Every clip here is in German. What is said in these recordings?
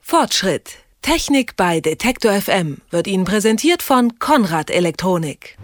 Fortschritt. Technik bei Detektor FM wird Ihnen präsentiert von Konrad Elektronik.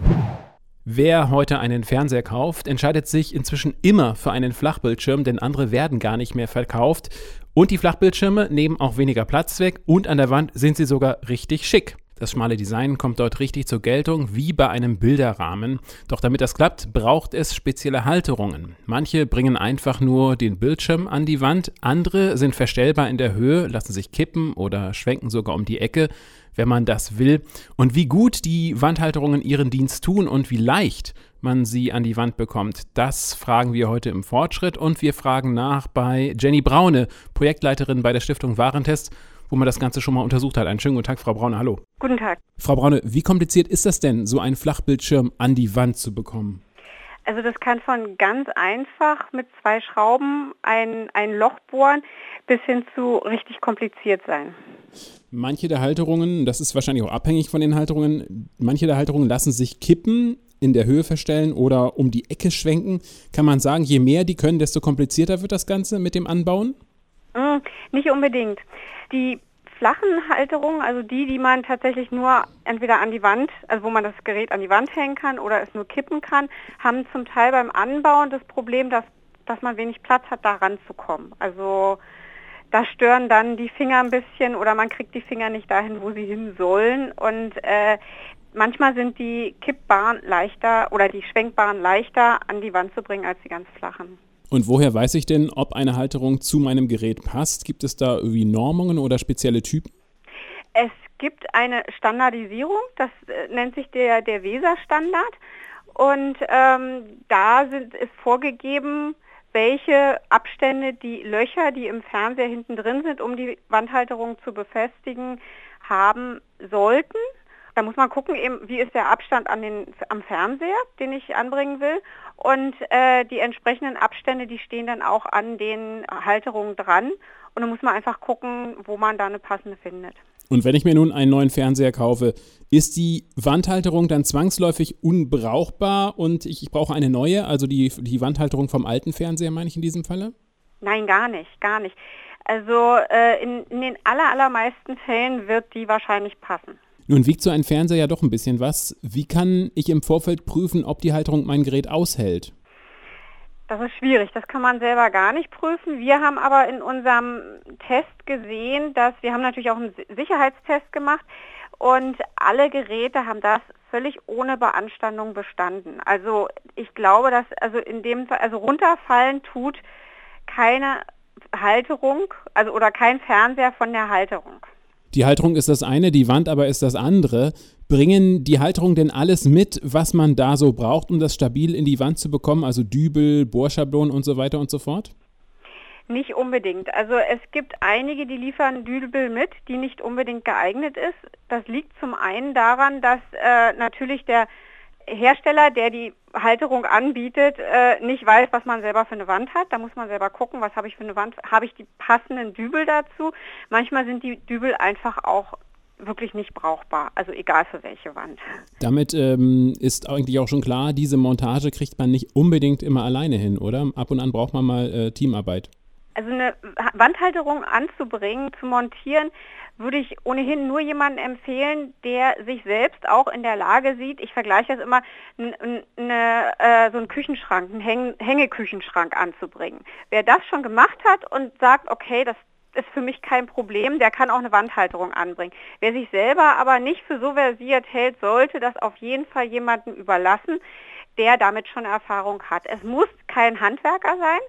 Wer heute einen Fernseher kauft, entscheidet sich inzwischen immer für einen Flachbildschirm, denn andere werden gar nicht mehr verkauft. Und die Flachbildschirme nehmen auch weniger Platz weg und an der Wand sind sie sogar richtig schick. Das schmale Design kommt dort richtig zur Geltung, wie bei einem Bilderrahmen. Doch damit das klappt, braucht es spezielle Halterungen. Manche bringen einfach nur den Bildschirm an die Wand, andere sind verstellbar in der Höhe, lassen sich kippen oder schwenken sogar um die Ecke, wenn man das will. Und wie gut die Wandhalterungen ihren Dienst tun und wie leicht man sie an die Wand bekommt, das fragen wir heute im Fortschritt und wir fragen nach bei Jenny Braune, Projektleiterin bei der Stiftung Warentest wo man das Ganze schon mal untersucht hat. Einen schönen guten Tag, Frau Braune, hallo. Guten Tag. Frau Braune, wie kompliziert ist das denn, so einen Flachbildschirm an die Wand zu bekommen? Also das kann von ganz einfach mit zwei Schrauben ein, ein Loch bohren bis hin zu richtig kompliziert sein. Manche der Halterungen, das ist wahrscheinlich auch abhängig von den Halterungen, manche der Halterungen lassen sich kippen, in der Höhe verstellen oder um die Ecke schwenken. Kann man sagen, je mehr die können, desto komplizierter wird das Ganze mit dem Anbauen? Mm, nicht unbedingt. Die flachen Halterungen, also die, die man tatsächlich nur entweder an die Wand, also wo man das Gerät an die Wand hängen kann oder es nur kippen kann, haben zum Teil beim Anbauen das Problem, dass, dass man wenig Platz hat, da ranzukommen. Also da stören dann die Finger ein bisschen oder man kriegt die Finger nicht dahin, wo sie hin sollen. Und äh, manchmal sind die kippbaren leichter oder die schwenkbaren leichter an die Wand zu bringen als die ganz flachen. Und woher weiß ich denn, ob eine Halterung zu meinem Gerät passt? Gibt es da irgendwie Normungen oder spezielle Typen? Es gibt eine Standardisierung, das äh, nennt sich der, der Weser-Standard. Und ähm, da sind, ist vorgegeben, welche Abstände die Löcher, die im Fernseher hinten drin sind, um die Wandhalterung zu befestigen, haben sollten. Da muss man gucken, eben, wie ist der Abstand an den, am Fernseher, den ich anbringen will. Und äh, die entsprechenden Abstände, die stehen dann auch an den Halterungen dran. Und dann muss man einfach gucken, wo man da eine passende findet. Und wenn ich mir nun einen neuen Fernseher kaufe, ist die Wandhalterung dann zwangsläufig unbrauchbar und ich, ich brauche eine neue, also die, die Wandhalterung vom alten Fernseher, meine ich in diesem Falle? Nein, gar nicht, gar nicht. Also äh, in, in den aller, allermeisten Fällen wird die wahrscheinlich passen. Nun wiegt so ein Fernseher ja doch ein bisschen was. Wie kann ich im Vorfeld prüfen, ob die Halterung mein Gerät aushält? Das ist schwierig, das kann man selber gar nicht prüfen. Wir haben aber in unserem Test gesehen, dass wir haben natürlich auch einen Sicherheitstest gemacht und alle Geräte haben das völlig ohne Beanstandung bestanden. Also ich glaube, dass also in dem Fall, also runterfallen tut keine Halterung, also oder kein Fernseher von der Halterung. Die Halterung ist das eine, die Wand aber ist das andere. Bringen die Halterung denn alles mit, was man da so braucht, um das stabil in die Wand zu bekommen? Also Dübel, Bohrschablonen und so weiter und so fort? Nicht unbedingt. Also es gibt einige, die liefern Dübel mit, die nicht unbedingt geeignet ist. Das liegt zum einen daran, dass äh, natürlich der Hersteller, der die Halterung anbietet, äh, nicht weiß, was man selber für eine Wand hat. Da muss man selber gucken, was habe ich für eine Wand, habe ich die passenden Dübel dazu. Manchmal sind die Dübel einfach auch wirklich nicht brauchbar, also egal für welche Wand. Damit ähm, ist eigentlich auch schon klar, diese Montage kriegt man nicht unbedingt immer alleine hin, oder? Ab und an braucht man mal äh, Teamarbeit. Also eine Wandhalterung anzubringen, zu montieren, würde ich ohnehin nur jemanden empfehlen, der sich selbst auch in der Lage sieht, ich vergleiche das immer, eine, äh, so einen Küchenschrank, einen Häng Hängeküchenschrank anzubringen. Wer das schon gemacht hat und sagt, okay, das ist für mich kein Problem, der kann auch eine Wandhalterung anbringen. Wer sich selber aber nicht für so versiert hält, sollte das auf jeden Fall jemandem überlassen, der damit schon Erfahrung hat. Es muss kein Handwerker sein,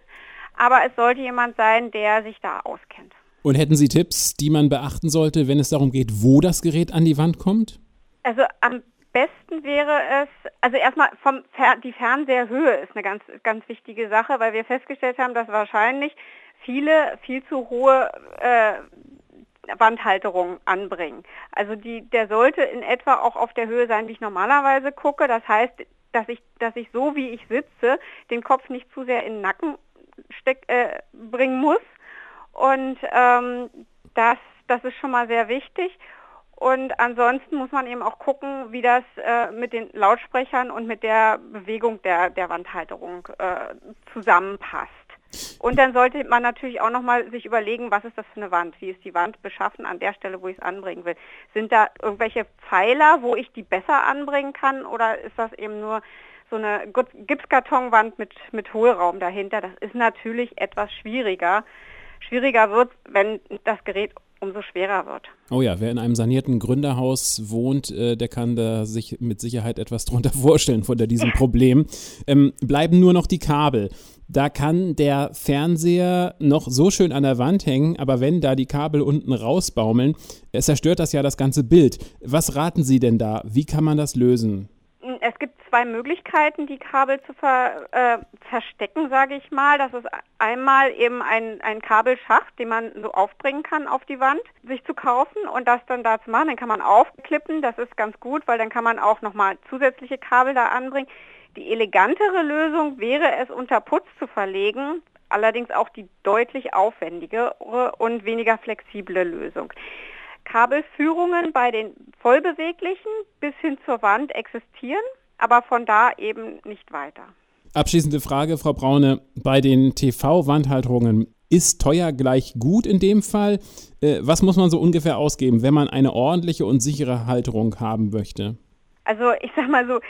aber es sollte jemand sein, der sich da auskennt. Und hätten Sie Tipps, die man beachten sollte, wenn es darum geht, wo das Gerät an die Wand kommt? Also am besten wäre es, also erstmal vom Fer die Fernseherhöhe ist eine ganz, ganz wichtige Sache, weil wir festgestellt haben, dass wahrscheinlich viele viel zu hohe äh, Wandhalterungen anbringen. Also die, der sollte in etwa auch auf der Höhe sein, wie ich normalerweise gucke. Das heißt, dass ich, dass ich so wie ich sitze, den Kopf nicht zu sehr in den Nacken steck, äh, bringen muss. Und ähm, das, das ist schon mal sehr wichtig. Und ansonsten muss man eben auch gucken, wie das äh, mit den Lautsprechern und mit der Bewegung der, der Wandhalterung äh, zusammenpasst. Und dann sollte man natürlich auch nochmal sich überlegen, was ist das für eine Wand? Wie ist die Wand beschaffen an der Stelle, wo ich es anbringen will? Sind da irgendwelche Pfeiler, wo ich die besser anbringen kann oder ist das eben nur so eine Gipskartonwand mit, mit Hohlraum dahinter? Das ist natürlich etwas schwieriger. Schwieriger wird, wenn das Gerät umso schwerer wird. Oh ja, wer in einem sanierten Gründerhaus wohnt, äh, der kann da sich mit Sicherheit etwas drunter vorstellen von diesem Problem. Ähm, bleiben nur noch die Kabel. Da kann der Fernseher noch so schön an der Wand hängen, aber wenn da die Kabel unten rausbaumeln, zerstört das ja das ganze Bild. Was raten Sie denn da? Wie kann man das lösen? Zwei Möglichkeiten, die Kabel zu ver, äh, verstecken, sage ich mal. Das ist einmal eben ein, ein Kabelschacht, den man so aufbringen kann auf die Wand, sich zu kaufen und das dann da zu machen. Dann kann man aufklippen, das ist ganz gut, weil dann kann man auch nochmal zusätzliche Kabel da anbringen. Die elegantere Lösung wäre es, unter Putz zu verlegen, allerdings auch die deutlich aufwendigere und weniger flexible Lösung. Kabelführungen bei den vollbeweglichen bis hin zur Wand existieren, aber von da eben nicht weiter. Abschließende Frage, Frau Braune, bei den TV-Wandhalterungen ist teuer gleich gut in dem Fall? Äh, was muss man so ungefähr ausgeben, wenn man eine ordentliche und sichere Halterung haben möchte? Also ich sag mal so,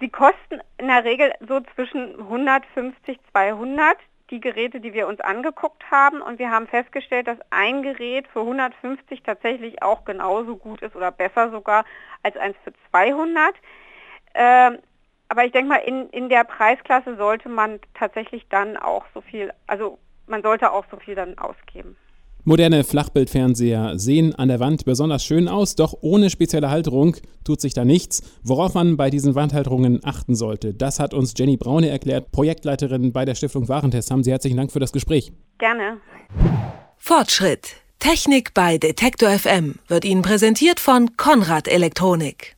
sie kosten in der Regel so zwischen 150, 200 die Geräte, die wir uns angeguckt haben und wir haben festgestellt, dass ein Gerät für 150 tatsächlich auch genauso gut ist oder besser sogar als eins für 200. Ähm, aber ich denke mal, in, in der Preisklasse sollte man tatsächlich dann auch so viel, also man sollte auch so viel dann ausgeben. Moderne Flachbildfernseher sehen an der Wand besonders schön aus, doch ohne spezielle Halterung tut sich da nichts. Worauf man bei diesen Wandhalterungen achten sollte, das hat uns Jenny Braune erklärt, Projektleiterin bei der Stiftung Warentest. Haben Sie herzlichen Dank für das Gespräch. Gerne. Fortschritt. Technik bei Detektor FM wird Ihnen präsentiert von Konrad Elektronik.